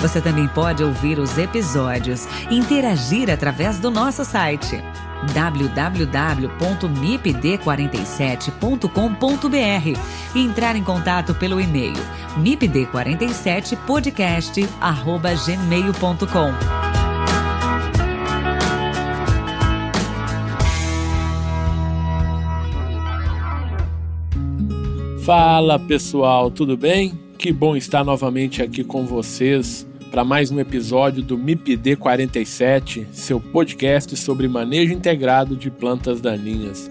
Você também pode ouvir os episódios e interagir através do nosso site www.mipd47.com.br e entrar em contato pelo e-mail mipd47podcast@gmail.com. Fala pessoal, tudo bem? Que bom estar novamente aqui com vocês para mais um episódio do MIPD 47, seu podcast sobre manejo integrado de plantas daninhas.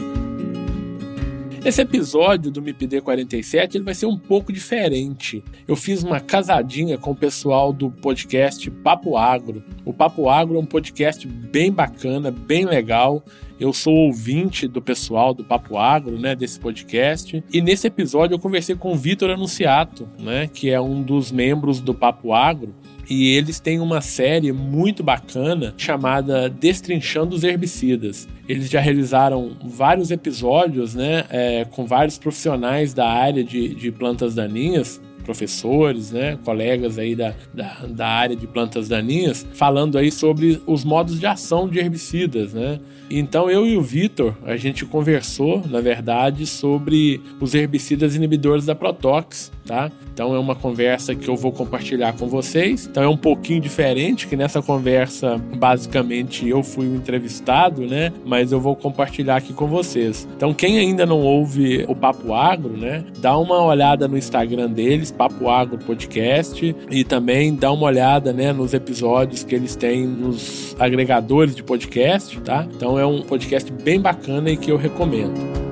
Esse episódio do MIPD 47 ele vai ser um pouco diferente. Eu fiz uma casadinha com o pessoal do podcast Papo Agro. O Papo Agro é um podcast bem bacana, bem legal. Eu sou ouvinte do pessoal do Papo Agro, né, desse podcast. E nesse episódio eu conversei com o Vitor Anunciato, né, que é um dos membros do Papo Agro e eles têm uma série muito bacana chamada Destrinchando os Herbicidas. Eles já realizaram vários episódios né, é, com vários profissionais da área de, de plantas daninhas professores, né, colegas aí da, da, da, área de plantas daninhas, falando aí sobre os modos de ação de herbicidas, né? Então eu e o Vitor, a gente conversou, na verdade, sobre os herbicidas inibidores da Protox, tá? Então é uma conversa que eu vou compartilhar com vocês. Então é um pouquinho diferente, que nessa conversa, basicamente, eu fui o entrevistado, né? Mas eu vou compartilhar aqui com vocês. Então quem ainda não ouve o Papo Agro, né? Dá uma olhada no Instagram deles, Papo Agro Podcast, e também dá uma olhada, né, nos episódios que eles têm nos agregadores de podcast, tá? Então é um podcast bem bacana e que eu recomendo.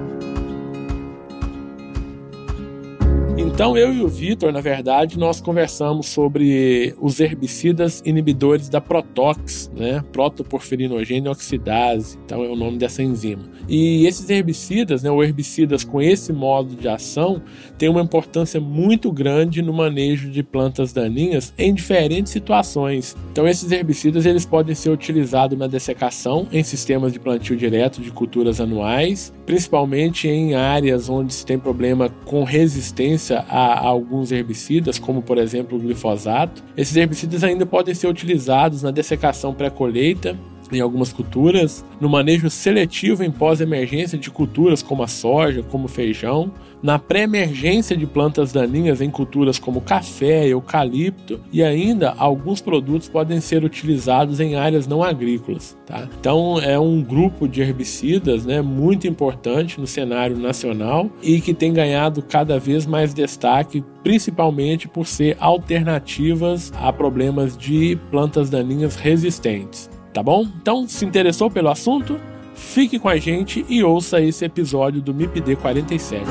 Então eu e o Vitor, na verdade, nós conversamos sobre os herbicidas inibidores da Protox, né? Protoporfirinogênio oxidase, então é o nome dessa enzima. E esses herbicidas, né, ou herbicidas com esse modo de ação, têm uma importância muito grande no manejo de plantas daninhas em diferentes situações. Então esses herbicidas eles podem ser utilizados na dessecação em sistemas de plantio direto de culturas anuais, principalmente em áreas onde se tem problema com resistência a, alguns herbicidas, como por exemplo o glifosato. Esses herbicidas ainda podem ser utilizados na dessecação pré-colheita em algumas culturas, no manejo seletivo em pós-emergência de culturas como a soja, como feijão, na pré-emergência de plantas daninhas em culturas como café, eucalipto e ainda alguns produtos podem ser utilizados em áreas não agrícolas. Tá? Então é um grupo de herbicidas né, muito importante no cenário nacional e que tem ganhado cada vez mais destaque, principalmente por ser alternativas a problemas de plantas daninhas resistentes tá bom? Então, se interessou pelo assunto? Fique com a gente e ouça esse episódio do MIPD 47.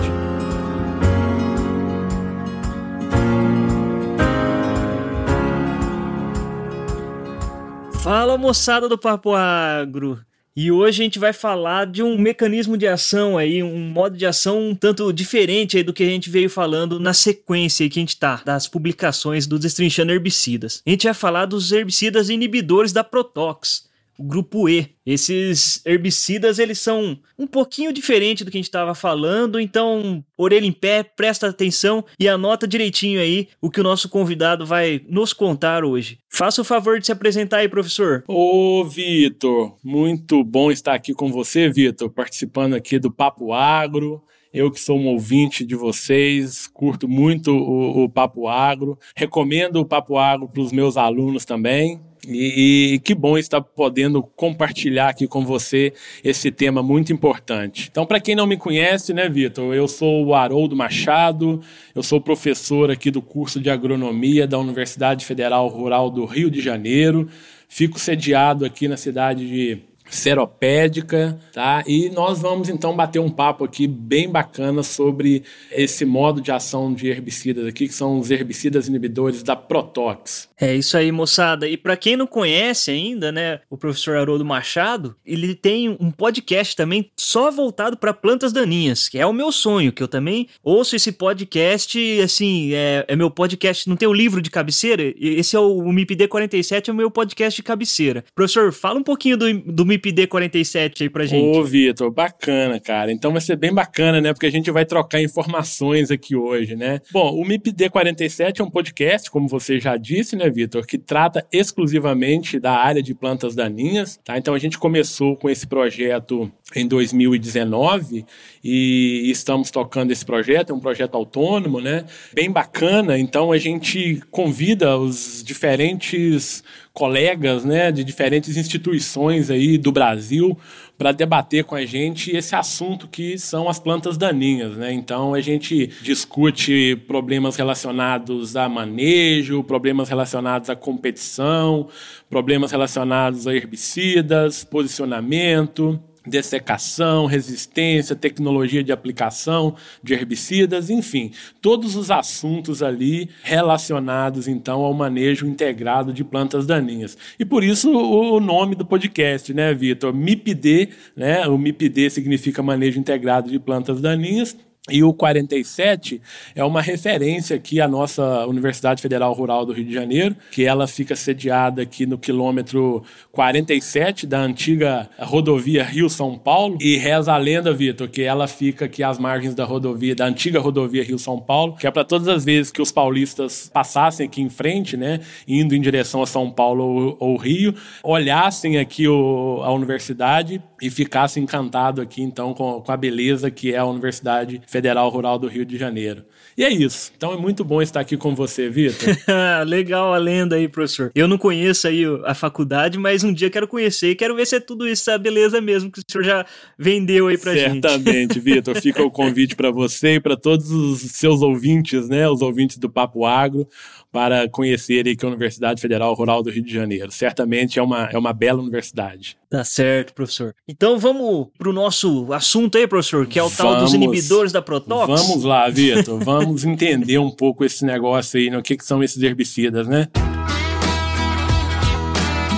Fala moçada do Papo Agro! E hoje a gente vai falar de um mecanismo de ação aí, um modo de ação um tanto diferente aí do que a gente veio falando na sequência que a gente tá, das publicações do Destrinchando Herbicidas. A gente vai falar dos herbicidas inibidores da Protox o grupo E. Esses herbicidas, eles são um pouquinho diferente do que a gente estava falando, então, orelha em pé, presta atenção e anota direitinho aí o que o nosso convidado vai nos contar hoje. Faça o favor de se apresentar aí, professor. Ô, Vitor, muito bom estar aqui com você, Vitor, participando aqui do Papo Agro. Eu que sou um ouvinte de vocês, curto muito o, o Papo Agro, recomendo o Papo Agro para os meus alunos também. E, e, que bom estar podendo compartilhar aqui com você esse tema muito importante. Então, para quem não me conhece, né, Vitor, eu sou o Haroldo Machado, eu sou professor aqui do curso de agronomia da Universidade Federal Rural do Rio de Janeiro. Fico sediado aqui na cidade de seropédica, tá? E nós vamos então bater um papo aqui bem bacana sobre esse modo de ação de herbicidas aqui, que são os herbicidas inibidores da Protox. É isso aí, moçada. E para quem não conhece ainda, né, o professor Haroldo Machado, ele tem um podcast também só voltado para plantas daninhas, que é o meu sonho, que eu também ouço esse podcast, assim, é, é meu podcast, não tem o livro de cabeceira? Esse é o, o MIPD 47, é o meu podcast de cabeceira. Professor, fala um pouquinho do, do MIPD 47 aí pra gente. Ô, Vitor, bacana, cara. Então vai ser bem bacana, né, porque a gente vai trocar informações aqui hoje, né? Bom, o MIPD 47 é um podcast, como você já disse, né, né, Vitor, que trata exclusivamente da área de plantas daninhas. Tá? Então a gente começou com esse projeto em 2019 e estamos tocando esse projeto, é um projeto autônomo, né? Bem bacana. Então a gente convida os diferentes colegas, né, de diferentes instituições aí do Brasil para debater com a gente esse assunto que são as plantas daninhas, né? Então a gente discute problemas relacionados a manejo, problemas relacionados à competição, problemas relacionados a herbicidas, posicionamento, dessecação, resistência, tecnologia de aplicação de herbicidas, enfim, todos os assuntos ali relacionados então ao manejo integrado de plantas daninhas. E por isso o nome do podcast, né, Vitor? MIPD, né? O MIPD significa manejo integrado de plantas daninhas e o 47 é uma referência aqui à nossa Universidade Federal Rural do Rio de Janeiro, que ela fica sediada aqui no quilômetro 47 da antiga rodovia Rio-São Paulo. E reza a lenda, Vitor, que ela fica aqui às margens da rodovia, da antiga rodovia Rio-São Paulo, que é para todas as vezes que os paulistas passassem aqui em frente, né, indo em direção a São Paulo ou, ou Rio, olhassem aqui o, a universidade e ficassem encantados aqui, então, com, com a beleza que é a Universidade Federal Rural do Rio de Janeiro. E é isso. Então é muito bom estar aqui com você, Vitor. Legal a lenda aí, professor. Eu não conheço aí a faculdade, mas um dia quero conhecer e quero ver se é tudo isso, a beleza mesmo que o senhor já vendeu aí pra Certamente, gente. Certamente, Vitor. Fica o convite para você e para todos os seus ouvintes, né? Os ouvintes do Papo Agro para conhecerem que a Universidade Federal Rural do Rio de Janeiro. Certamente é uma, é uma bela universidade. Tá certo, professor. Então vamos para o nosso assunto aí, professor, que é o vamos, tal dos inibidores da Protox. Vamos lá, Vitor. vamos entender um pouco esse negócio aí, no né? que, que são esses herbicidas, né?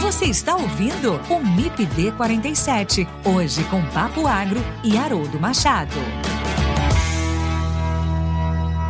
Você está ouvindo o MIPD 47, hoje com Papo Agro e Haroldo Machado.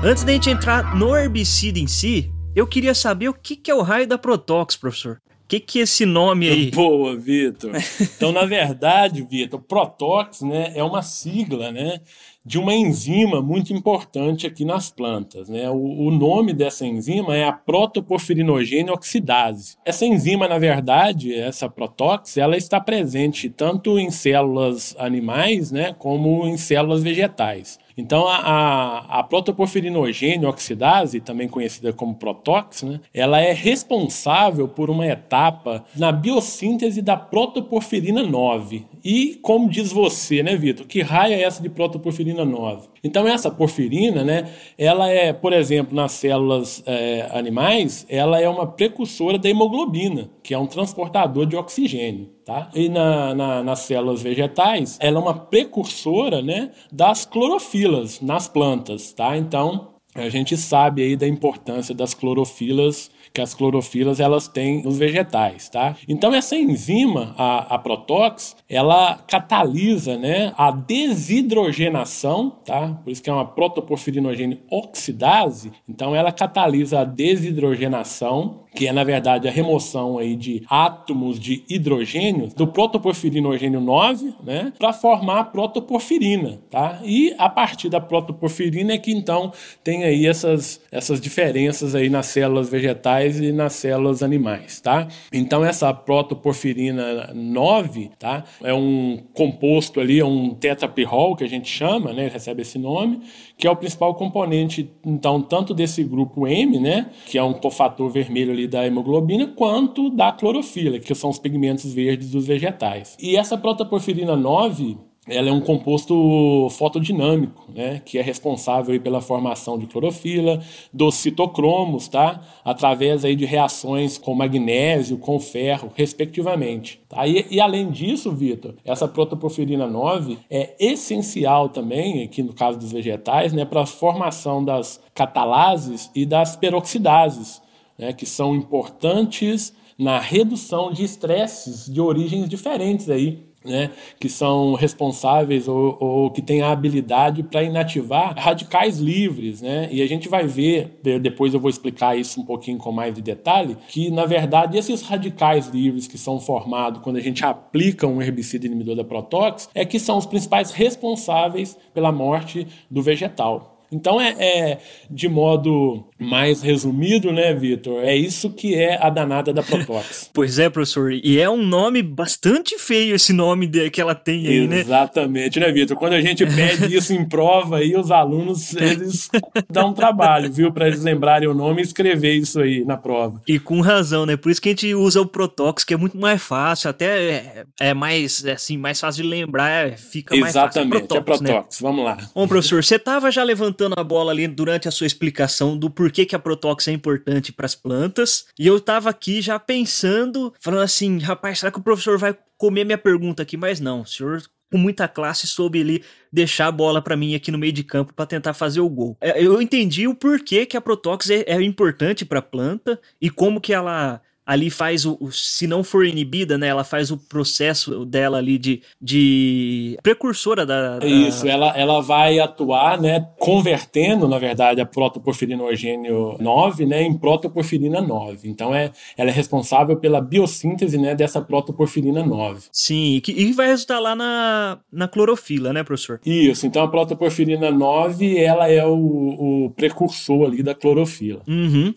Antes da gente entrar no herbicida em si, eu queria saber o que, que é o raio da Protox, professor. O que, que é esse nome aí? Boa, Vitor. Então, na verdade, Vitor, Protox né, é uma sigla né, de uma enzima muito importante aqui nas plantas. Né? O, o nome dessa enzima é a protoporfirinogênio oxidase. Essa enzima, na verdade, essa Protox, ela está presente tanto em células animais né, como em células vegetais. Então, a, a, a protoporfirinogênio oxidase, também conhecida como Protox, né, ela é responsável por uma etapa na biossíntese da protoporfirina 9. E, como diz você, né, Vitor, que raia é essa de protoporfirina 9? Então, essa porfirina, né, ela é, por exemplo, nas células é, animais, ela é uma precursora da hemoglobina, que é um transportador de oxigênio. Tá? E na, na, nas células vegetais, ela é uma precursora né, das clorofilas nas plantas. Tá? Então, a gente sabe aí da importância das clorofilas que as clorofilas elas têm nos vegetais, tá? Então essa enzima, a, a Protox, ela catalisa, né, a desidrogenação, tá? Por isso que é uma protoporfirinogênio oxidase. Então ela catalisa a desidrogenação que é na verdade a remoção aí de átomos de hidrogênio do protoporfirinogênio 9, né, para formar a protoporfirina, tá? E a partir da protoporfirina é que então tem aí essas, essas diferenças aí nas células vegetais e nas células animais, tá? Então essa protoporfirina 9, tá? É um composto ali, é um tetrapirrol que a gente chama, né, recebe esse nome, que é o principal componente então tanto desse grupo M, né, que é um cofator vermelho ali da hemoglobina, quanto da clorofila, que são os pigmentos verdes dos vegetais. E essa protoporfirina 9, ela é um composto fotodinâmico, né, que é responsável pela formação de clorofila, dos citocromos, tá, através aí de reações com magnésio, com ferro, respectivamente. Tá? E, e além disso, Vitor, essa protoporfirina 9 é essencial também, aqui no caso dos vegetais, né, para a formação das catalases e das peroxidases, né, que são importantes na redução de estresses de origens diferentes aí né, que são responsáveis ou, ou que têm a habilidade para inativar radicais livres. Né? E a gente vai ver, depois eu vou explicar isso um pouquinho com mais de detalhe, que na verdade esses radicais livres que são formados quando a gente aplica um herbicida inibidor da protóx é que são os principais responsáveis pela morte do vegetal. Então é, é, de modo mais resumido, né, Vitor? É isso que é a danada da Protox. pois é, professor. E é um nome bastante feio esse nome de, que ela tem aí, Exatamente, né? Exatamente, né, Vitor? Quando a gente pede isso em prova aí, os alunos eles dão um trabalho, viu, para eles lembrarem o nome e escrever isso aí na prova. E com razão, né? Por isso que a gente usa o Protox, que é muito mais fácil, até é, é mais assim, mais fácil de lembrar, é, fica mais Exatamente, fácil. Exatamente, é Protox. Né? Vamos lá. Bom, professor, você estava já levantando levantando a bola ali durante a sua explicação do porquê que a Protox é importante para as plantas. E eu tava aqui já pensando, falando assim, rapaz, será que o professor vai comer minha pergunta aqui? Mas não, o senhor com muita classe soube ali deixar a bola para mim aqui no meio de campo para tentar fazer o gol. É, eu entendi o porquê que a Protox é, é importante para a planta e como que ela ali faz o, o, se não for inibida, né, ela faz o processo dela ali de, de precursora da, da... Isso, ela, ela vai atuar, né, convertendo, na verdade, a protoporfirina orgênio 9, né, em protoporfirina 9. Então é, ela é responsável pela biossíntese, né, dessa protoporfirina 9. Sim, e, que, e vai resultar lá na, na clorofila, né, professor? Isso, então a protoporfirina 9, ela é o, o precursor ali da clorofila. Uhum.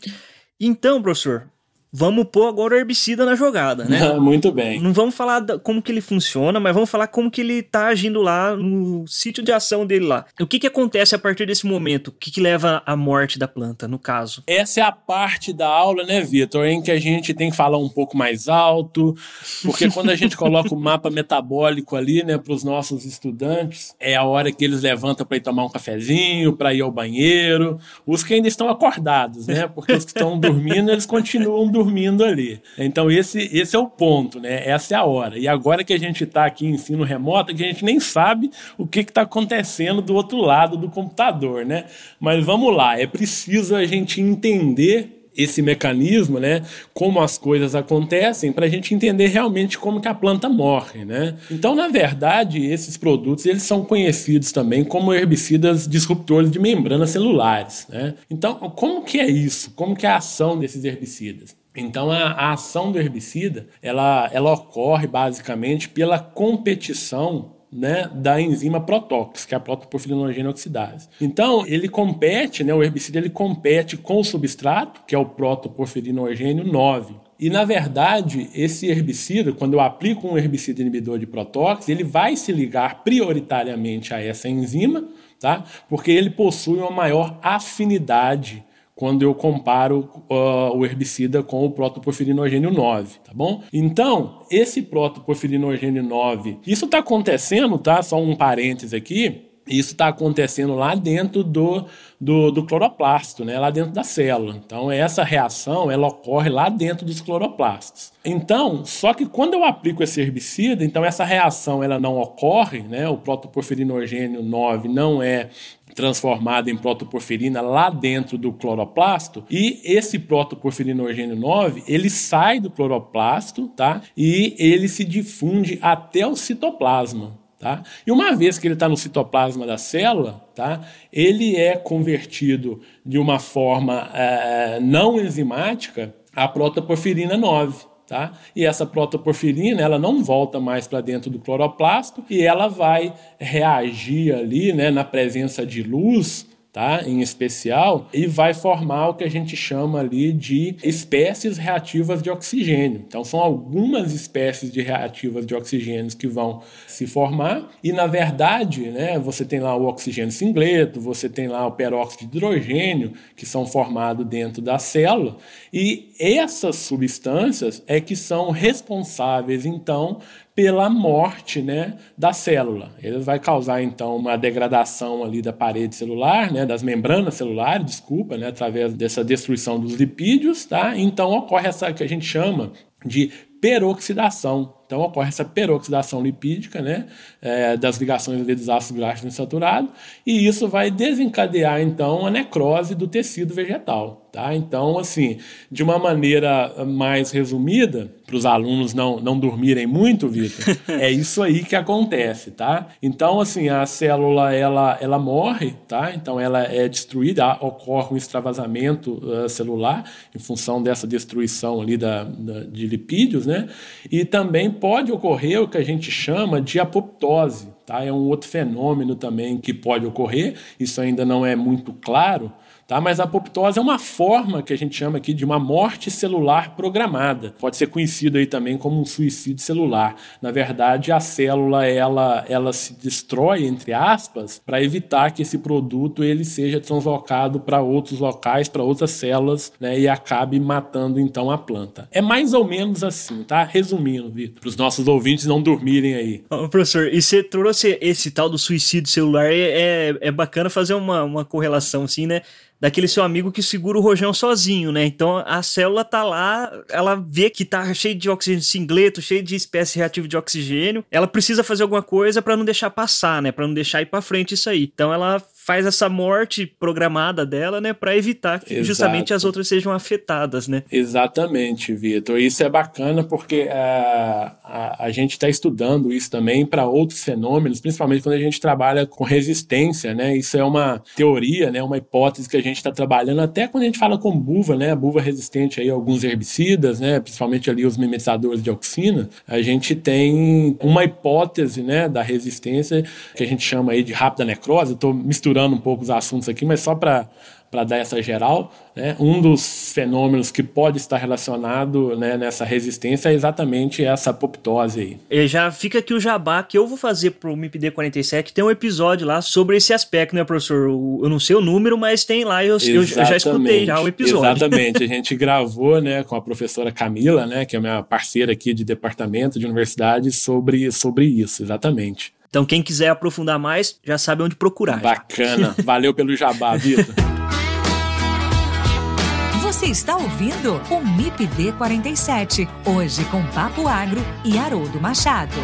Então, professor, vamos pôr agora o herbicida na jogada, né? Muito bem. Não vamos falar como que ele funciona, mas vamos falar como que ele tá agindo lá no sítio de ação dele lá. O que que acontece a partir desse momento? O que que leva à morte da planta, no caso? Essa é a parte da aula, né, Vitor, em que a gente tem que falar um pouco mais alto, porque quando a gente coloca o mapa metabólico ali, né, para os nossos estudantes, é a hora que eles levantam para ir tomar um cafezinho, para ir ao banheiro. Os que ainda estão acordados, né? Porque os que estão dormindo, eles continuam dormindo dormindo ali. Então esse, esse é o ponto, né? Essa é a hora. E agora que a gente está aqui em ensino remoto, que a gente nem sabe o que está acontecendo do outro lado do computador, né? Mas vamos lá, é preciso a gente entender esse mecanismo, né, como as coisas acontecem, para a gente entender realmente como que a planta morre, né? Então, na verdade, esses produtos eles são conhecidos também como herbicidas disruptores de membranas celulares, né? Então, como que é isso? Como que é a ação desses herbicidas? Então a, a, ação do herbicida ela, ela ocorre basicamente pela competição né, da enzima protóx, que é a protoporfirinogênio oxidase. Então ele compete, né, o herbicida ele compete com o substrato, que é o protoporfirinogênio 9. E na verdade, esse herbicida, quando eu aplico um herbicida inibidor de protóx, ele vai se ligar prioritariamente a essa enzima, tá? Porque ele possui uma maior afinidade quando eu comparo uh, o herbicida com o protoporfirinogênio 9, tá bom? Então, esse protoporfirinogênio 9, isso está acontecendo, tá? Só um parênteses aqui, isso está acontecendo lá dentro do, do, do, cloroplasto, né? lá dentro da célula. Então, essa reação ela ocorre lá dentro dos cloroplastos. Então, só que quando eu aplico esse herbicida, então essa reação ela não ocorre, né? o protoporfirinogênio 9 não é transformada em protoporfirina lá dentro do cloroplasto e esse protoporfirinogênio 9 ele sai do cloroplasto tá? E ele se difunde até o citoplasma tá? E uma vez que ele está no citoplasma da célula tá? Ele é convertido de uma forma é, não enzimática a protoporfirina 9 Tá? E essa protoporfirina ela não volta mais para dentro do cloroplasto e ela vai reagir ali né, na presença de luz tá? em especial, e vai formar o que a gente chama ali de espécies reativas de oxigênio. Então, são algumas espécies de reativas de oxigênio que vão se formar, e na verdade, né, você tem lá o oxigênio singleto, você tem lá o peróxido de hidrogênio, que são formados dentro da célula, e essas substâncias é que são responsáveis, então, pela morte né, da célula. Ele vai causar, então, uma degradação ali da parede celular, né, das membranas celulares, desculpa, né, através dessa destruição dos lipídios, tá? Então ocorre essa que a gente chama de peroxidação. Então ocorre essa peroxidação lipídica né, é, das ligações dos ácidos graxos insaturados e isso vai desencadear então a necrose do tecido vegetal. Tá? Então, assim, de uma maneira mais resumida, para os alunos não, não dormirem muito, Vitor, é isso aí que acontece, tá? Então, assim, a célula ela, ela morre, tá? Então, ela é destruída, ocorre um extravasamento uh, celular em função dessa destruição ali da, da, de lipídios, né? E também pode ocorrer o que a gente chama de apoptose. Tá? É um outro fenômeno também que pode ocorrer, isso ainda não é muito claro, Tá? Mas a apoptose é uma forma que a gente chama aqui de uma morte celular programada. Pode ser conhecido aí também como um suicídio celular. Na verdade, a célula ela, ela se destrói, entre aspas, para evitar que esse produto ele seja translocado para outros locais, para outras células, né, e acabe matando então a planta. É mais ou menos assim, tá? Resumindo, Vitor, para os nossos ouvintes não dormirem aí. Oh, professor, e você trouxe esse tal do suicídio celular, é, é, é bacana fazer uma, uma correlação assim, né? Daquele seu amigo que segura o rojão sozinho, né? Então a célula tá lá, ela vê que tá cheio de oxigênio singleto, cheio de espécie reativa de oxigênio, ela precisa fazer alguma coisa para não deixar passar, né? Para não deixar ir para frente isso aí. Então ela faz essa morte programada dela, né, para evitar que Exato. justamente as outras sejam afetadas, né? Exatamente, Vitor. Isso é bacana porque uh, a, a, gente está estudando isso também para outros fenômenos, principalmente quando a gente trabalha com resistência, né? Isso é uma teoria, né, uma hipótese que a gente está trabalhando até quando a gente fala com buva, né? A buva resistente aí a alguns herbicidas, né? Principalmente ali os mimetizadores de auxina. A gente tem uma hipótese, né, da resistência que a gente chama aí de rápida necrose. Estou misturando misturando um pouco os assuntos aqui, mas só para para dar essa geral, né, um dos fenômenos que pode estar relacionado né, nessa resistência é exatamente essa apoptose aí. E já fica aqui o jabá que eu vou fazer para o MIPD 47, tem um episódio lá sobre esse aspecto, né, professor? Eu não sei o número, mas tem lá, eu, eu já escutei já o episódio. Exatamente, a gente gravou né, com a professora Camila, né, que é minha parceira aqui de departamento de universidade, sobre, sobre isso, exatamente. Então, quem quiser aprofundar mais, já sabe onde procurar. Bacana. Valeu pelo jabá, Vitor. Você está ouvindo o MIPD 47, hoje com Papo Agro e Haroldo Machado.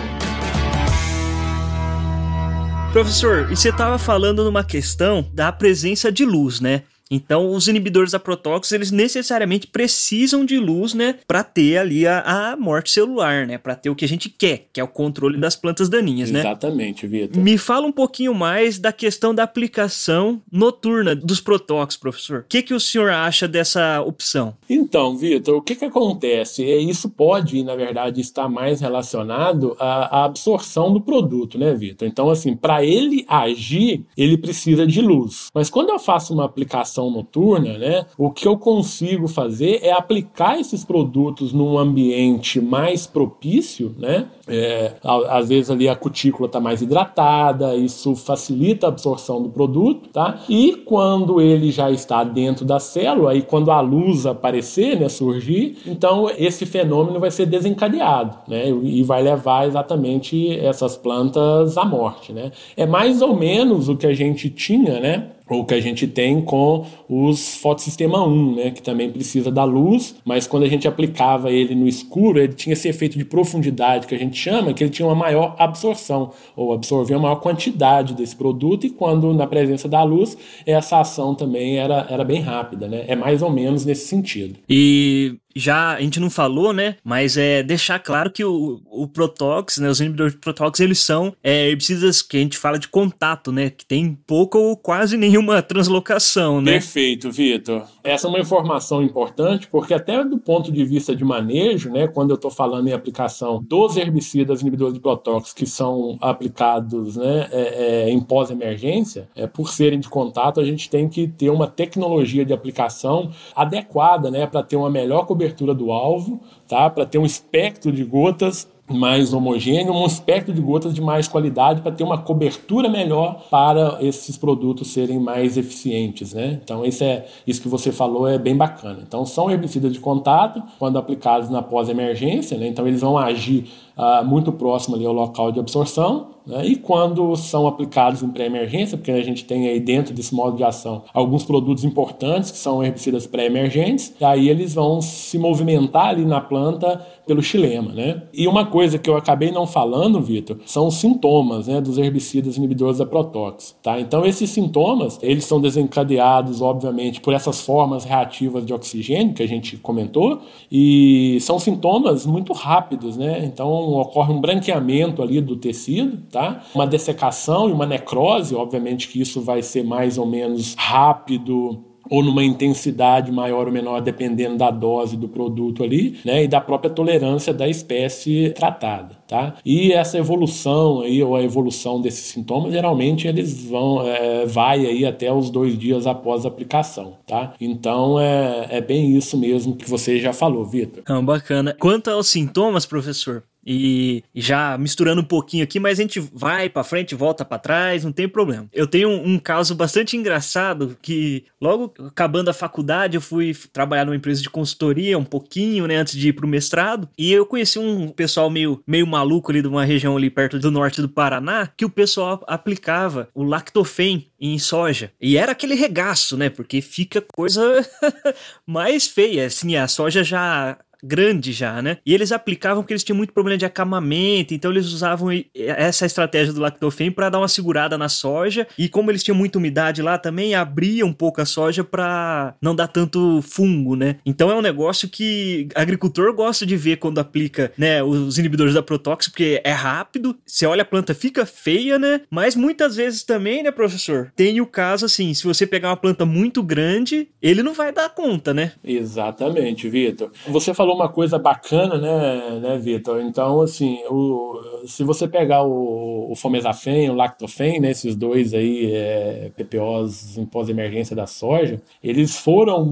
Professor, e você estava falando numa questão da presença de luz, né? Então, os inibidores da protóxicos, eles necessariamente precisam de luz, né, para ter ali a, a, morte celular, né, para ter o que a gente quer, que é o controle das plantas daninhas, né? Exatamente, Vitor. Me fala um pouquinho mais da questão da aplicação noturna dos protóxicos, professor. O que, que o senhor acha dessa opção? Então, Vitor, o que, que acontece? É, isso pode, na verdade, estar mais relacionado à, à absorção do produto, né, Vitor? Então, assim, para ele agir, ele precisa de luz. Mas quando eu faço uma aplicação noturna, né, o que eu consigo fazer é aplicar esses produtos num ambiente mais propício, né? É, às vezes ali a cutícula está mais hidratada, isso facilita a absorção do produto, tá? E quando ele já está dentro da célula, e quando a luz aparecer, né, surgir, então esse fenômeno vai ser desencadeado, né? E vai levar exatamente essas plantas à morte, né? É mais ou menos o que a gente tinha, né? Ou que a gente tem com os fotossistema 1, né, que também precisa da luz, mas quando a gente aplicava ele no escuro, ele tinha esse efeito de profundidade que a gente chama, que ele tinha uma maior absorção, ou absorvia uma maior quantidade desse produto, e quando na presença da luz, essa ação também era, era bem rápida, né? É mais ou menos nesse sentido. E já a gente não falou, né? Mas é deixar claro que o, o Protox, né? Os inibidores de Protox, eles são é, herbicidas que a gente fala de contato, né? Que tem pouca ou quase nenhuma translocação, né? Perfeito, Vitor. Essa é uma informação importante, porque até do ponto de vista de manejo, né? Quando eu estou falando em aplicação dos herbicidas inibidores de Protox que são aplicados né, é, é, em pós-emergência, é, por serem de contato, a gente tem que ter uma tecnologia de aplicação adequada né, para ter uma melhor cobertura do alvo, tá? para ter um espectro de gotas mais homogêneo, um espectro de gotas de mais qualidade para ter uma cobertura melhor para esses produtos serem mais eficientes, né? Então isso é isso que você falou é bem bacana. Então são herbicidas de contato quando aplicados na pós-emergência, né? Então eles vão agir uh, muito próximo ali ao local de absorção né? E quando são aplicados em pré-emergência, porque a gente tem aí dentro desse modo de ação alguns produtos importantes que são herbicidas pré-emergentes, aí eles vão se movimentar ali na planta pelo xilema. Né? E uma coisa que eu acabei não falando, Vitor, são os sintomas né, dos herbicidas inibidores da Protox. Tá? Então esses sintomas, eles são desencadeados, obviamente, por essas formas reativas de oxigênio que a gente comentou, e são sintomas muito rápidos, né? Então ocorre um branqueamento ali do tecido, tá? Uma dessecação e uma necrose, obviamente que isso vai ser mais ou menos rápido ou numa intensidade maior ou menor, dependendo da dose do produto ali, né, e da própria tolerância da espécie tratada, tá? E essa evolução aí, ou a evolução desses sintomas, geralmente eles vão, é, vai aí até os dois dias após a aplicação, tá? Então é, é bem isso mesmo que você já falou, Vitor. Ah, bacana. Quanto aos sintomas, professor, e já misturando um pouquinho aqui, mas a gente vai para frente, volta para trás, não tem problema. Eu tenho um, um, caso bastante engraçado que logo acabando a faculdade eu fui trabalhar numa empresa de consultoria um pouquinho, né, antes de ir pro mestrado, e eu conheci um pessoal meio meio maluco ali de uma região ali perto do norte do Paraná, que o pessoal aplicava o lactofen em soja. E era aquele regaço, né? Porque fica coisa mais feia. Assim, a soja já grande já, né? E eles aplicavam porque eles tinham muito problema de acamamento, então eles usavam essa estratégia do lactofen para dar uma segurada na soja. E como eles tinham muita umidade lá também, abria um pouco a soja para não dar tanto fungo, né? Então é um negócio que agricultor gosta de ver quando aplica, né, os inibidores da Protox, porque é rápido, você olha a planta fica feia, né? Mas muitas vezes também, né, professor? Tem o caso assim, se você pegar uma planta muito grande, ele não vai dar conta, né? Exatamente, Vitor. Você falou falou uma coisa bacana, né, né Vitor? Então, assim, o, se você pegar o, o Fomesafen, o Lactofen, né, esses dois aí, é, PPOs em pós-emergência da soja, eles foram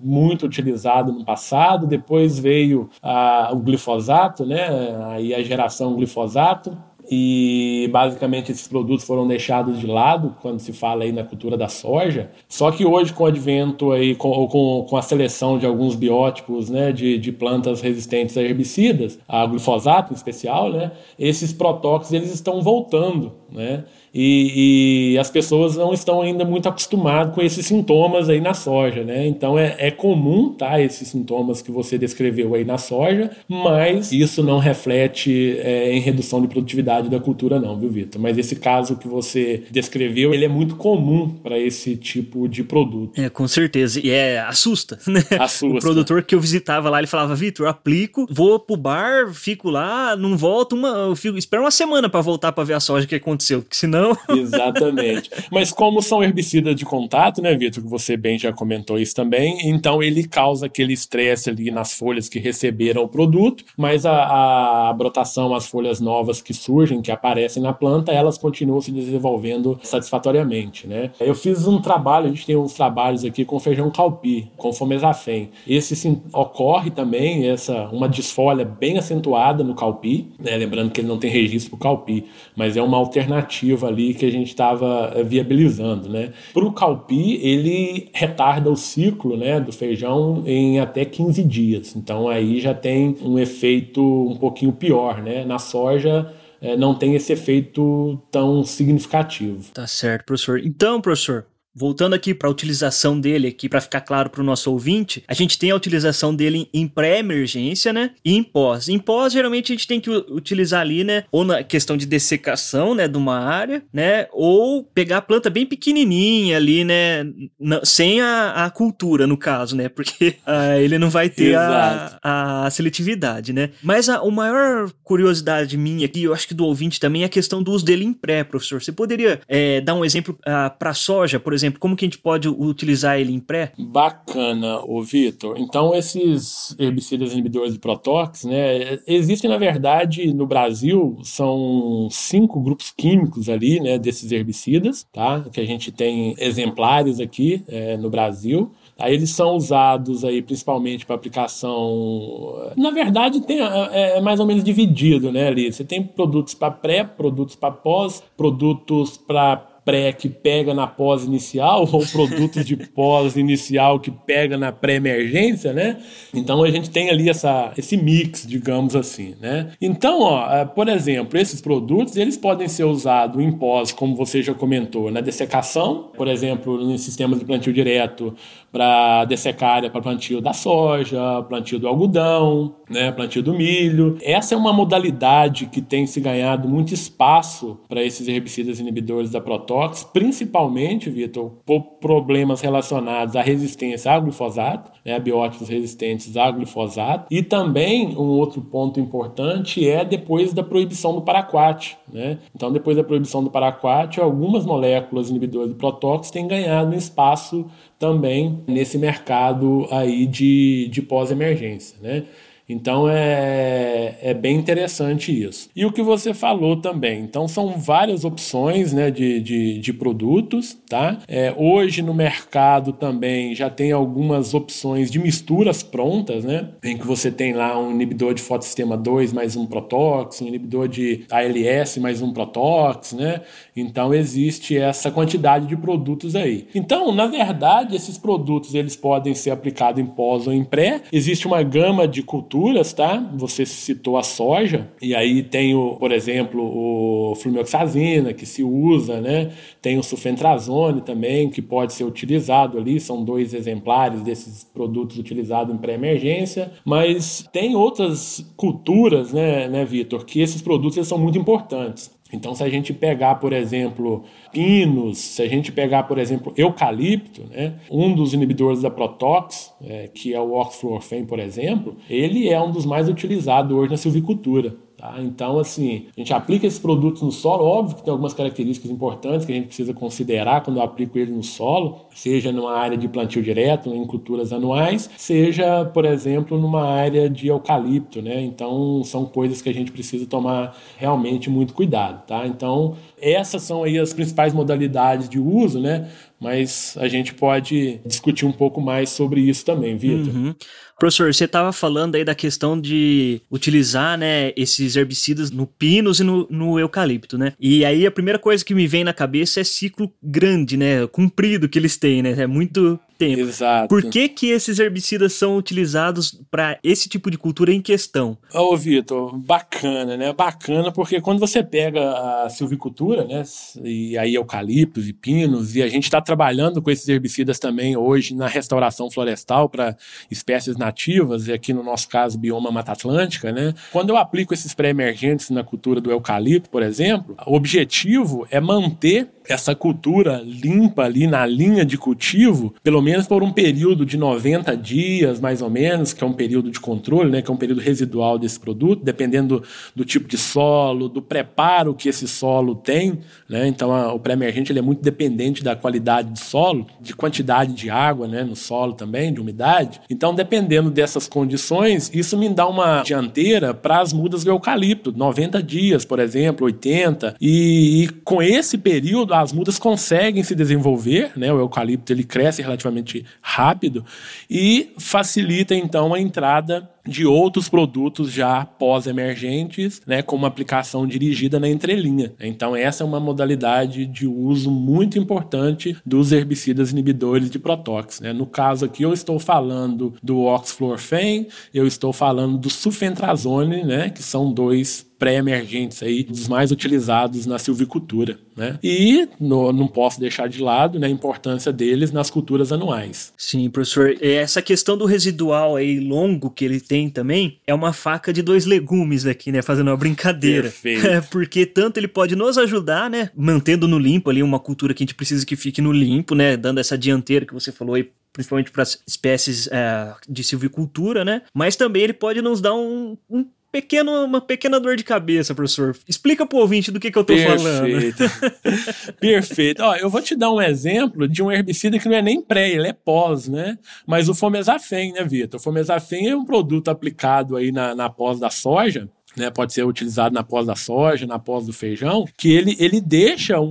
muito utilizados no passado, depois veio a, o glifosato, né, aí a geração glifosato, e basicamente esses produtos foram deixados de lado quando se fala aí na cultura da soja. Só que hoje com o advento aí, com, com, com a seleção de alguns biótipos né, de, de plantas resistentes a herbicidas, a glifosato em especial, né, esses protóxicos eles estão voltando, né? E, e, as pessoas não estão ainda muito acostumadas com esses sintomas aí na soja, né? Então é, é comum, tá? Esses sintomas que você descreveu aí na soja, mas isso não reflete é, em redução de produtividade da cultura, não, viu, Vitor? Mas esse caso que você descreveu, ele é muito comum para esse tipo de produto. É, com certeza. E é assusta, né? Assusta. O produtor que eu visitava lá, ele falava, Vitor, aplico, vou pro bar, fico lá, não volto uma, eu fico, espero uma semana para voltar para ver a soja que aconteceu, porque senão não. Exatamente. Mas como são herbicidas de contato, né, Vitor, que você bem já comentou isso também, então ele causa aquele estresse ali nas folhas que receberam o produto, mas a, a brotação, as folhas novas que surgem, que aparecem na planta, elas continuam se desenvolvendo satisfatoriamente, né? Eu fiz um trabalho, a gente tem uns trabalhos aqui com feijão calpi, com fomesafen. Esse sim, ocorre também essa uma desfolha bem acentuada no calpi, né? lembrando que ele não tem registro para o calpi, mas é uma alternativa ali que a gente estava eh, viabilizando, né? Para o calpi, ele retarda o ciclo, né, do feijão em até 15 dias. Então aí já tem um efeito um pouquinho pior, né? Na soja é, não tem esse efeito tão significativo. Tá certo, professor. Então, professor, Voltando aqui para a utilização dele aqui para ficar claro para o nosso ouvinte, a gente tem a utilização dele em pré-emergência, né? E em pós. Em pós geralmente a gente tem que utilizar ali, né, ou na questão de dessecação, né, de uma área, né, ou pegar a planta bem pequenininha ali, né, na, sem a, a, cultura no caso, né? Porque uh, ele não vai ter a, a, seletividade, né? Mas a, a maior curiosidade minha aqui, eu acho que do ouvinte também é a questão do uso dele em pré, professor. Você poderia é, dar um exemplo ah, para soja, por exemplo? Exemplo, como que a gente pode utilizar ele em pré? Bacana, o Vitor. Então, esses herbicidas inibidores de protóx, né, existem, na verdade, no Brasil, são cinco grupos químicos ali, né, desses herbicidas, tá? Que a gente tem exemplares aqui é, no Brasil. Aí eles são usados aí principalmente para aplicação. Na verdade, tem, é, é, mais ou menos dividido, né, ali. Você tem produtos para pré, produtos para pós, produtos para pré que pega na pós-inicial ou produtos de pós-inicial que pega na pré-emergência, né? Então a gente tem ali essa, esse mix, digamos assim, né? Então, ó, é, por exemplo, esses produtos eles podem ser usados em pós, como você já comentou, na dessecação, por exemplo, em sistemas de plantio direto, para dessecar área para plantio da soja, plantio do algodão, né, plantio do milho. Essa é uma modalidade que tem se ganhado muito espaço para esses herbicidas inibidores da Protox, principalmente, Vitor, por problemas relacionados à resistência ao glifosato, né, bióticos resistentes ao glifosato, e também um outro ponto importante é depois da proibição do paraquat. Né? Então, depois da proibição do paraquat, algumas moléculas inibidoras do Protox têm ganhado espaço também nesse mercado aí de, de pós-emergência, né? Então é, é bem interessante isso. E o que você falou também. Então são várias opções né, de, de, de produtos. Tá? É, hoje no mercado também já tem algumas opções de misturas prontas, né? Em que você tem lá um inibidor de fotossistema 2 mais um Protox, um inibidor de ALS mais um Protox, né? Então existe essa quantidade de produtos aí. Então, na verdade, esses produtos eles podem ser aplicados em pós ou em pré. Existe uma gama de culturas culturas, tá? Você citou a soja, e aí tem, o, por exemplo, o flumioxazina, que se usa, né? Tem o sulfentrazone também, que pode ser utilizado ali, são dois exemplares desses produtos utilizados em pré-emergência, mas tem outras culturas, né, né Vitor, que esses produtos são muito importantes. Então, se a gente pegar, por exemplo, pinos, se a gente pegar, por exemplo, eucalipto, né, um dos inibidores da Protox, é, que é o oxfluorfen, por exemplo, ele é um dos mais utilizados hoje na silvicultura. Tá? Então, assim, a gente aplica esses produtos no solo, óbvio que tem algumas características importantes que a gente precisa considerar quando eu aplico ele no solo, seja numa área de plantio direto, em culturas anuais, seja, por exemplo, numa área de eucalipto, né? Então, são coisas que a gente precisa tomar realmente muito cuidado, tá? Então, essas são aí as principais modalidades de uso, né? Mas a gente pode discutir um pouco mais sobre isso também, Vitor. Uhum. Professor, você estava falando aí da questão de utilizar, né, esses herbicidas no pinus e no, no, eucalipto, né? E aí a primeira coisa que me vem na cabeça é ciclo grande, né, comprido que eles têm, né? É muito Exato. Por que que esses herbicidas são utilizados para esse tipo de cultura em questão? Ô, Vitor, bacana, né? Bacana porque quando você pega a silvicultura, né, e aí eucaliptos e pinos, e a gente está trabalhando com esses herbicidas também hoje na restauração florestal para espécies nativas, e aqui no nosso caso, bioma Mata Atlântica, né? Quando eu aplico esses pré-emergentes na cultura do eucalipto, por exemplo, o objetivo é manter essa cultura limpa ali na linha de cultivo, pelo menos por um período de 90 dias, mais ou menos, que é um período de controle, né, que é um período residual desse produto, dependendo do, do tipo de solo, do preparo que esse solo tem. Né? Então, a, o pré-emergente é muito dependente da qualidade de solo, de quantidade de água né, no solo também, de umidade. Então, dependendo dessas condições, isso me dá uma dianteira para as mudas do eucalipto, 90 dias, por exemplo, 80. E, e com esse período, as mudas conseguem se desenvolver, né? O eucalipto ele cresce relativamente rápido e facilita então a entrada de outros produtos já pós-emergentes, né, com uma aplicação dirigida na entrelinha. Então, essa é uma modalidade de uso muito importante dos herbicidas inibidores de protóx. Né? No caso aqui, eu estou falando do oxflorfen, eu estou falando do sulfentrazone, né, que são dois pré-emergentes aí, dos mais utilizados na silvicultura. Né? E no, não posso deixar de lado né, a importância deles nas culturas anuais. Sim, professor. Essa questão do residual aí longo que ele tem também é uma faca de dois legumes aqui, né? Fazendo uma brincadeira. Perfeito. É, porque tanto ele pode nos ajudar, né? Mantendo no limpo ali uma cultura que a gente precisa que fique no limpo, né? Dando essa dianteira que você falou aí principalmente para espécies é, de silvicultura, né? Mas também ele pode nos dar um, um pequeno, uma pequena dor de cabeça, professor. Explica pro ouvinte do que, que eu tô Perfeito. falando. Perfeito. Ó, eu vou te dar um exemplo de um herbicida que não é nem pré, ele é pós, né? Mas o fomesafen, né, Vitor? O fomesafen é um produto aplicado aí na, na pós da soja né, pode ser utilizado na pós da soja, na pós do feijão, que ele, ele deixa um,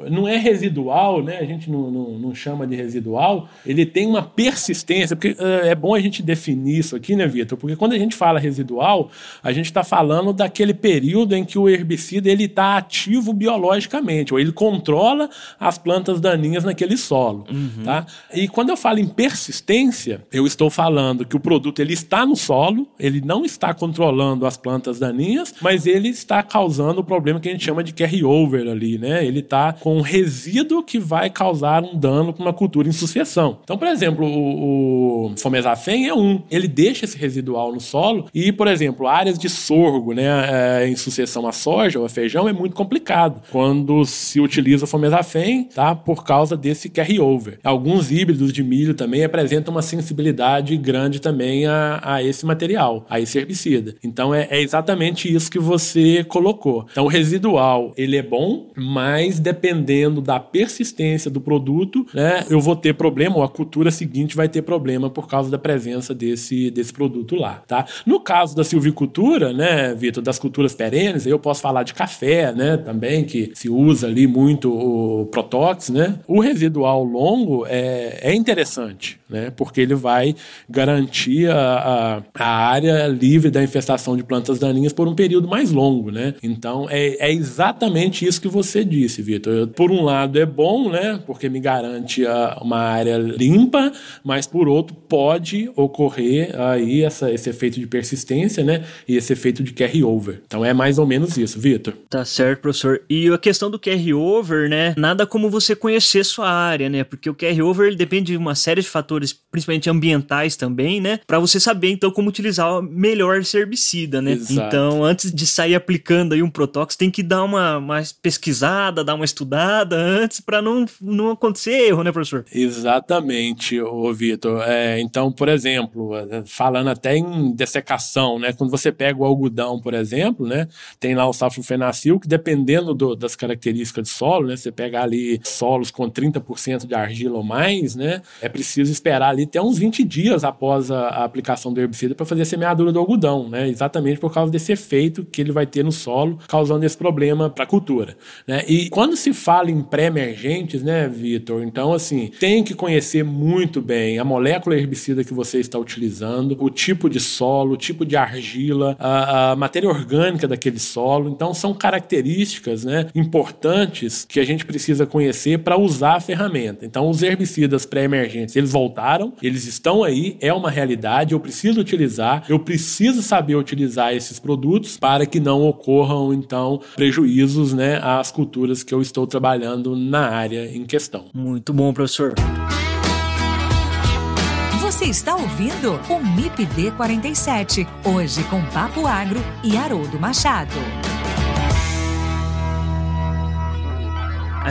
um Não é residual, né? A gente não, não, não, chama de residual, ele tem uma persistência, porque uh, é bom a gente definir isso aqui, né, Vitor? Porque quando a gente fala residual, a gente está falando daquele período em que o herbicida ele está ativo biologicamente, ou ele controla as plantas daninhas naquele solo. Uhum. Tá? E quando eu falo em persistência, eu estou falando que o produto ele está no solo, ele não está controlando as plantas daninhas, mas ele está causando o problema que a gente chama de carry-over ali, né? Ele está com um resíduo que vai causar um dano com uma cultura em sucessão. Então, por exemplo, o, o é um. Ele deixa esse residual no solo e, por exemplo, áreas de sorgo, né, é, em sucessão a soja ou a feijão é muito complicado quando se utiliza o fomesafen, tá? Por causa desse carry-over. Alguns híbridos de milho também apresentam uma sensibilidade grande também a, a esse material, a esse herbicida. Então, então é, é, exatamente isso que você colocou. Então o residual ele é bom, mas dependendo da persistência do produto, né, eu vou ter problema ou a cultura seguinte vai ter problema por causa da presença desse, desse produto lá, tá? No caso da silvicultura, né, Vitor, das culturas perenes, eu posso falar de café, né, também que se usa ali muito o protóx, né? O residual longo é, é interessante, né? Porque ele vai garantir a, a, a área livre da infestação de plantas daninhas por um período mais longo, né? Então é, é exatamente isso que você disse, Vitor. Por um lado é bom, né? Porque me garante a, uma área limpa, mas por outro pode ocorrer aí essa, esse efeito de persistência, né? E esse efeito de carry-over. Então é mais ou menos isso, Vitor. Tá certo, professor. E a questão do carry-over, né? Nada como você conhecer sua área, né? Porque o carry-over ele depende de uma série de fatores, principalmente ambientais também, né? Para você saber então como utilizar melhor esse herbicida né? Exato. Então, antes de sair aplicando aí um Protox, tem que dar uma mais pesquisada, dar uma estudada antes para não, não acontecer erro, né, professor? Exatamente, ô Vitor. É, então, por exemplo, é, falando até em dessecação, né? Quando você pega o algodão, por exemplo, né? Tem lá o safrofenacil, que dependendo do, das características do solo, né? Você pega ali solos com 30% de argila ou mais, né? É preciso esperar ali até uns 20 dias após a, a aplicação do herbicida para fazer a semeadura do algodão, né? Exatamente exatamente por causa desse efeito que ele vai ter no solo, causando esse problema para a cultura. Né? E quando se fala em pré-emergentes, né, Vitor? Então, assim, tem que conhecer muito bem a molécula herbicida que você está utilizando, o tipo de solo, o tipo de argila, a, a matéria orgânica daquele solo. Então, são características né, importantes que a gente precisa conhecer para usar a ferramenta. Então, os herbicidas pré-emergentes, eles voltaram, eles estão aí, é uma realidade, eu preciso utilizar, eu preciso saber utilizar utilizar esses produtos para que não ocorram então prejuízos né, às culturas que eu estou trabalhando na área em questão. Muito bom, professor. Você está ouvindo o MIPD 47, hoje com Papo Agro e Haroldo Machado.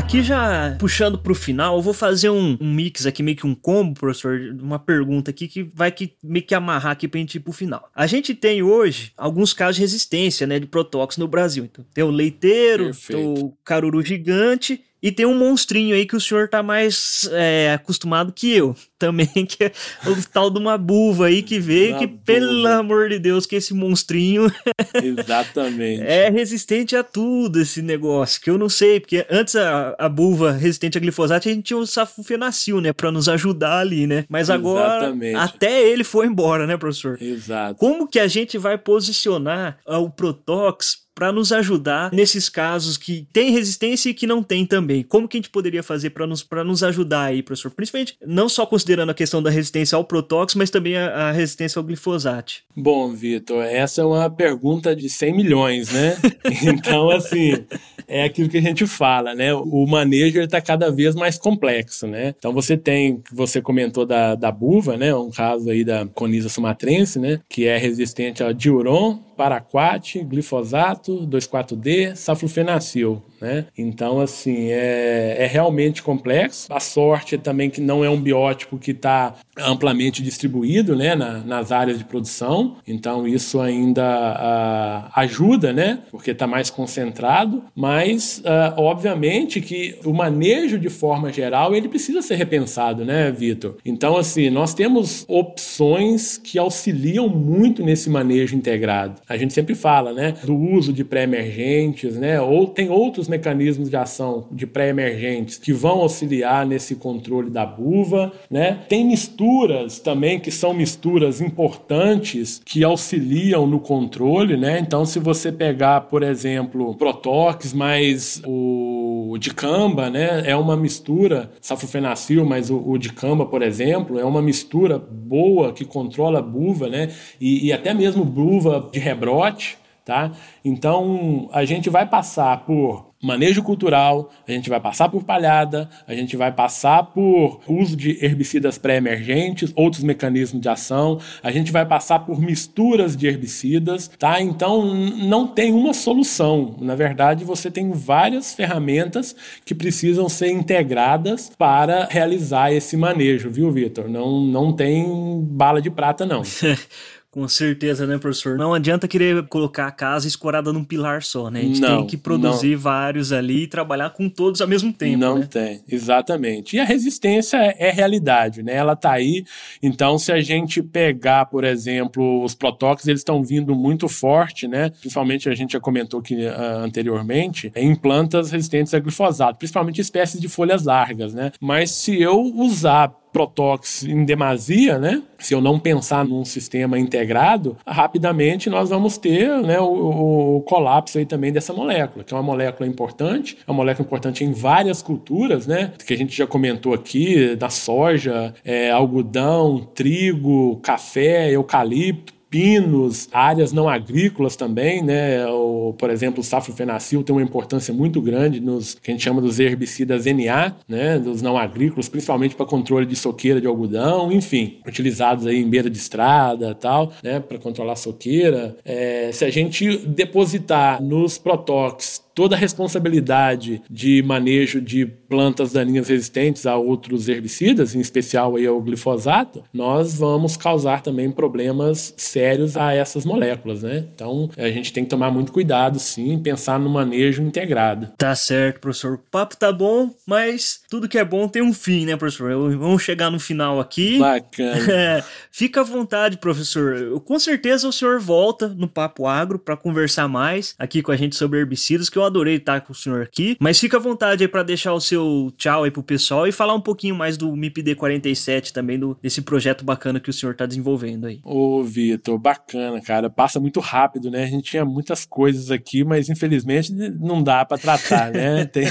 Aqui já puxando pro final, eu vou fazer um, um, mix aqui, meio que um combo, professor, uma pergunta aqui que vai que, meio que amarrar aqui pra gente ir pro final. A gente tem hoje alguns casos de resistência, né, de protóxicos no Brasil. Então, tem o leiteiro, tem o caruru gigante E tem um monstrinho aí que o senhor tá mais é, acostumado que eu também, que é o tal de uma buva aí que veio, uma que buva. pelo amor de Deus, que esse monstrinho Exatamente. é resistente a tudo esse negócio, que eu não sei, porque antes a, a buva resistente a glifosato a gente tinha o safufenacil, né, para nos ajudar ali, né? Mas agora Exatamente. até ele foi embora, né, professor? Exato. Como que a gente vai posicionar o Protox para nos ajudar nesses casos que tem resistência e que não tem também. Como que a gente poderia fazer para nos, nos ajudar aí, professor? Principalmente não só considerando a questão da resistência ao protóxido, mas também a, a resistência ao glifosato. Bom, Vitor, essa é uma pergunta de 100 milhões, né? então, assim, é aquilo que a gente fala, né? O manejo está cada vez mais complexo, né? Então, você tem, você comentou da, da buva, né? Um caso aí da Conisa sumatrense, né? Que é resistente ao diuron, paraquat, glifosato, 2,4-D, saflufenacil. Né? Então, assim, é, é realmente complexo. A sorte é também que não é um biótipo que está amplamente distribuído né, na, nas áreas de produção, então isso ainda uh, ajuda, né, porque está mais concentrado, mas uh, obviamente que o manejo de forma geral ele precisa ser repensado, né, Vitor? Então, assim, nós temos opções que auxiliam muito nesse manejo integrado. A gente sempre fala, né, do uso de pré-emergentes, né, ou tem outros mecanismos de ação de pré-emergentes que vão auxiliar nesse controle da buva, né? Tem misturas também que são misturas importantes que auxiliam no controle, né? Então, se você pegar, por exemplo, Protox mais o dicamba, né? É uma mistura, safufenacil, mas o, o dicamba, por exemplo, é uma mistura boa que controla a buva, né? E, e até mesmo buva de rebrote, tá? Então, a gente vai passar por manejo cultural, a gente vai passar por palhada, a gente vai passar por uso de herbicidas pré-emergentes, outros mecanismos de ação, a gente vai passar por misturas de herbicidas, tá? Então não tem uma solução. Na verdade, você tem várias ferramentas que precisam ser integradas para realizar esse manejo, viu, Vitor? Não, não tem bala de prata, não. Com certeza, né, professor? Não adianta querer colocar a casa escorada num pilar só, né? A gente não, tem que produzir não. vários ali e trabalhar com todos ao mesmo tempo. Não né? tem, exatamente. E a resistência é, é, realidade, né? Ela tá aí. Então, se a gente pegar, por exemplo, os protóxicos, eles estão vindo muito forte, né? Principalmente a gente já comentou aqui uh, anteriormente, em plantas resistentes a glifosato, principalmente espécies de folhas largas, né? Mas se eu usar Protox em demasia, né? Se eu não pensar num sistema integrado, rapidamente nós vamos ter né, o, o, colapso aí também dessa molécula, que é uma molécula importante, é uma molécula importante em várias culturas, né? Que a gente já comentou aqui, da soja, é, algodão, trigo, café, eucalipto pinos, áreas não agrícolas também, né? O, por exemplo, o safrofenacil tem uma importância muito grande nos que a gente chama dos herbicidas NA, né? Dos não agrícolas, principalmente para controle de soqueira de algodão, enfim, utilizados aí em beira de estrada, tal, né? Para controlar a soqueira. É, se a gente depositar nos protox toda a responsabilidade de manejo de plantas daninhas resistentes a outros herbicidas, em especial aí ao glifosato, nós vamos causar também problemas sérios a essas moléculas, né? Então, a gente tem que tomar muito cuidado, sim, pensar no manejo integrado. Tá certo, professor. O papo tá bom, mas tudo que é bom tem um fim, né, professor? Vamos chegar no final aqui. Bacana. É, fica à vontade, professor. Com certeza o senhor volta no Papo Agro para conversar mais aqui com a gente sobre herbicidas, que eu adorei estar com o senhor aqui, mas fica à vontade aí para deixar o seu tchau aí pro pessoal e falar um pouquinho mais do MIPD 47 também, do, desse projeto bacana que o senhor tá desenvolvendo aí. Ô, Vitor, bacana, cara. Passa muito rápido, né? A gente tinha muitas coisas aqui, mas infelizmente não dá para tratar, né? Tem...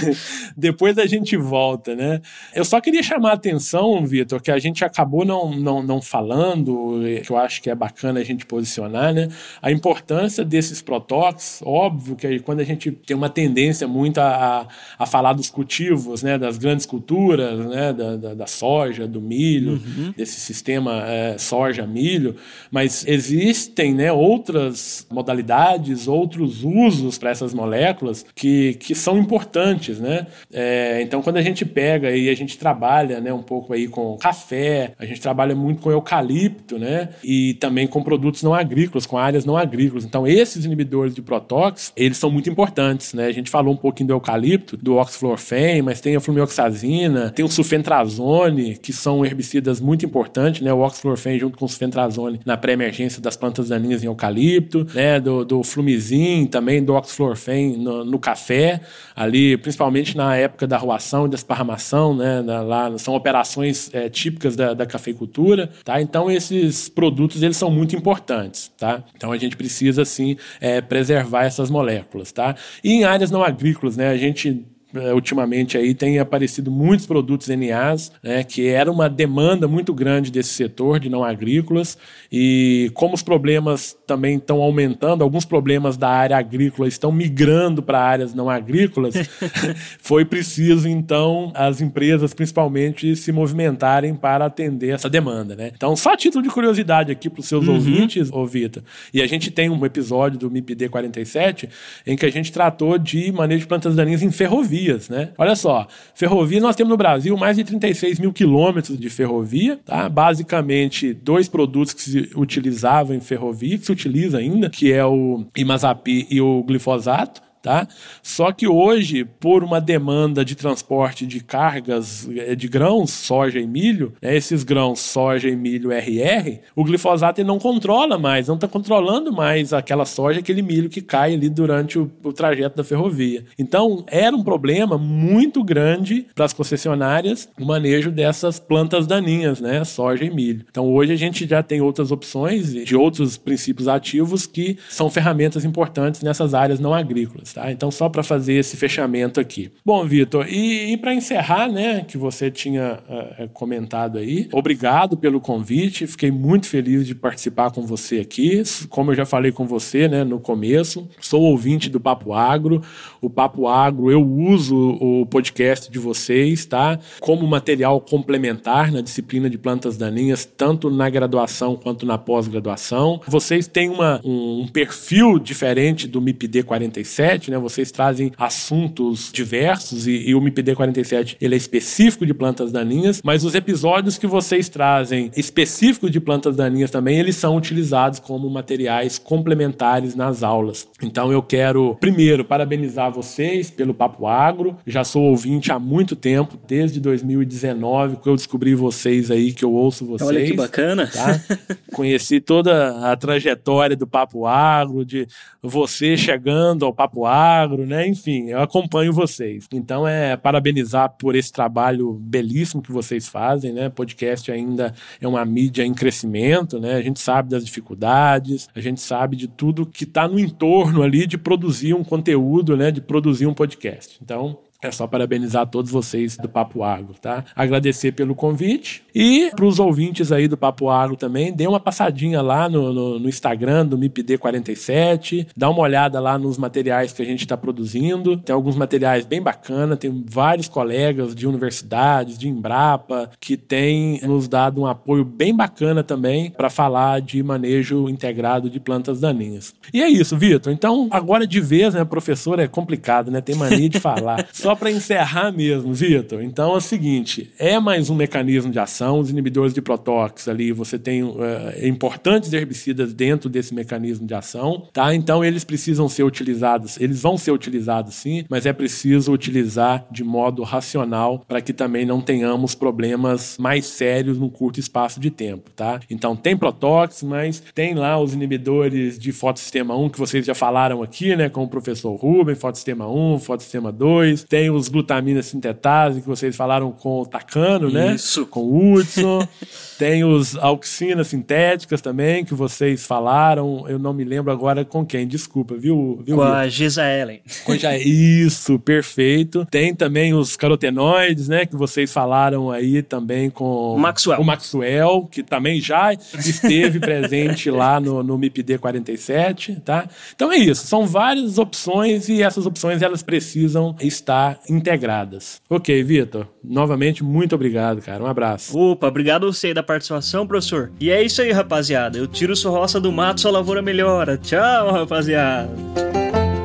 Depois a gente volta, né? Eu só queria chamar a atenção, Vitor, que a gente acabou não, não, não falando, que eu acho que é bacana a gente posicionar, né? A importância desses protóxicos, óbvio que quando a gente tem uma tendência muito a, a falar dos cultivos né, das grandes culturas, né, da, da, da soja, do milho, uhum. desse sistema é, soja-milho, mas existem, né, outras modalidades, outros usos para essas moléculas que, que são importantes, né? É, então, quando a gente pega e a gente trabalha, né, um pouco aí com café, a gente trabalha muito com eucalipto, né, e também com produtos não agrícolas, com áreas não agrícolas. Então, esses inibidores de protóx, eles são muito importantes, né? A gente falou um pouquinho do eucalipto, do oxflorfen, mas tem a flumioxazina, tem o sulfentrazone, que são herbicidas muito importantes, né? O oxflorfen junto com o sulfentrazone na pré-emergência das plantas daninhas em eucalipto, né? Do, do flumizin, também do oxflorfen no, no, café, ali, principalmente na época da arruação e da esparramação, né? Lá, são operações é, típicas da, da cafeicultura, tá? Então, esses produtos, eles são muito importantes, tá? Então, a gente precisa, sim, é, preservar essas moléculas, tá? E em áreas não agrícolas, né? A gente ultimamente aí tem aparecido muitos produtos NAs, né, que era uma demanda muito grande desse setor de não agrícolas e como os problemas também estão aumentando, alguns problemas da área agrícola estão migrando para áreas não agrícolas, foi preciso então as empresas principalmente se movimentarem para atender essa demanda, né? Então só a título de curiosidade aqui para os seus uhum. ouvintes, ô Vitor, e a gente tem um episódio do MIPD 47 em que a gente tratou de manejo de plantas daninhas em ferrovia ferrovias, né? Olha só, ferrovias nós temos no Brasil mais de 36 mil quilômetros de ferrovia, tá? Basicamente, dois produtos que se utilizavam em ferrovia, que se utiliza ainda, que é o imazapi e o glifosato. Tá? Só que hoje, por uma demanda de transporte de cargas eh, de grãos, soja e milho, né, esses grãos, soja e milho RR, o glifosato não controla mais, não está controlando mais aquela soja, aquele milho que cai ali durante o, o trajeto da ferrovia. Então, era um problema muito grande para as concessionárias o manejo dessas plantas daninhas, né, soja e milho. Então, hoje a gente já tem outras opções de outros princípios ativos que são ferramentas importantes nessas áreas não agrícolas. Tá? Então, só para fazer esse fechamento aqui. Bom, Vitor, e, e para encerrar, né, que você tinha uh, comentado aí, obrigado pelo convite, fiquei muito feliz de participar com você aqui. Como eu já falei com você né, no começo, sou ouvinte do Papo Agro. O Papo Agro, eu uso o podcast de vocês tá, como material complementar na disciplina de plantas daninhas, tanto na graduação quanto na pós-graduação. Vocês têm uma, um, um perfil diferente do MIPD 47 47, né? Vocês trazem assuntos diversos e, e o MPD 47 ele é específico de plantas daninhas, mas os episódios que vocês trazem específicos de plantas daninhas também, eles são utilizados como materiais complementares nas aulas. Então eu quero primeiro parabenizar vocês pelo Papo Agro. Já sou ouvinte há muito tempo, desde 2019 que eu descobri vocês aí, que eu ouço vocês. Olha que bacana. Tá? Conheci toda a trajetória do Papo Agro, de você chegando ao Papo agro, né? Enfim, eu acompanho vocês. Então é parabenizar por esse trabalho belíssimo que vocês fazem, né? Podcast ainda é uma mídia em crescimento, né? A gente sabe das dificuldades, a gente sabe de tudo que está no entorno ali de produzir um conteúdo, né? De produzir um podcast. Então, é só parabenizar todos vocês do Papo Agro, tá? Agradecer pelo convite e para os ouvintes aí do Papo Agro também, dê uma passadinha lá no, no, no Instagram do MIPD47, dá uma olhada lá nos materiais que a gente está produzindo. Tem alguns materiais bem bacanas, tem vários colegas de universidades, de Embrapa, que têm nos dado um apoio bem bacana também para falar de manejo integrado de plantas daninhas. E é isso, Vitor. Então, agora de vez, né, professor, é complicado, né? Tem mania de falar. Só para encerrar mesmo, Vitor. Então é o seguinte: é mais um mecanismo de ação. Os inibidores de protóx ali, você tem uh, importantes herbicidas dentro desse mecanismo de ação, tá? Então eles precisam ser utilizados, eles vão ser utilizados sim, mas é preciso utilizar de modo racional para que também não tenhamos problemas mais sérios num curto espaço de tempo, tá? Então tem protóx, mas tem lá os inibidores de fotossistema 1 que vocês já falaram aqui, né? Com o professor Ruben, fotossistema 1, fotossistema 2. Tem tem os glutaminas sintetase, que vocês falaram com o Tacano, né? Isso. Com o Hudson. tem os auxinas sintéticas também, que vocês falaram. Eu não me lembro agora com quem, desculpa, viu? viu com viu? a Gisaelen. Com a Isso, perfeito. Tem também os carotenoides, né? Que vocês falaram aí também com o Maxwell. O Maxwell, que também já esteve presente lá no, no MIPD 47, tá? Então é isso. São várias opções e essas opções elas precisam estar estar integradas. Ok, Vitor, novamente muito obrigado, cara. Um abraço. Opa, obrigado você da participação, professor. E é isso aí, rapaziada. Eu tiro sua roça do mato, sua lavoura melhora. Tchau, rapaziada.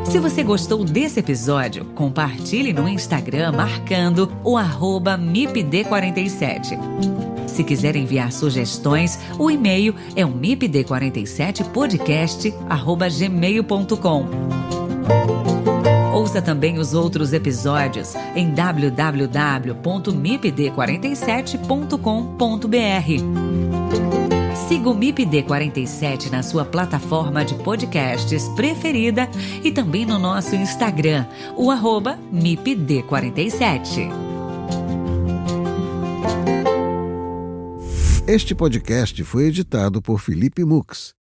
Se você gostou desse episódio, compartilhe no Instagram marcando o arroba MIPD47. Se quiser enviar sugestões, o e-mail é o mipd47podcast@gmail.com. Ouça também os outros episódios em www.mipd47.com.br. Siga o MIPD47 na sua plataforma de podcasts preferida e também no nosso Instagram, o arroba MIPD47. Este podcast foi editado por Felipe Mux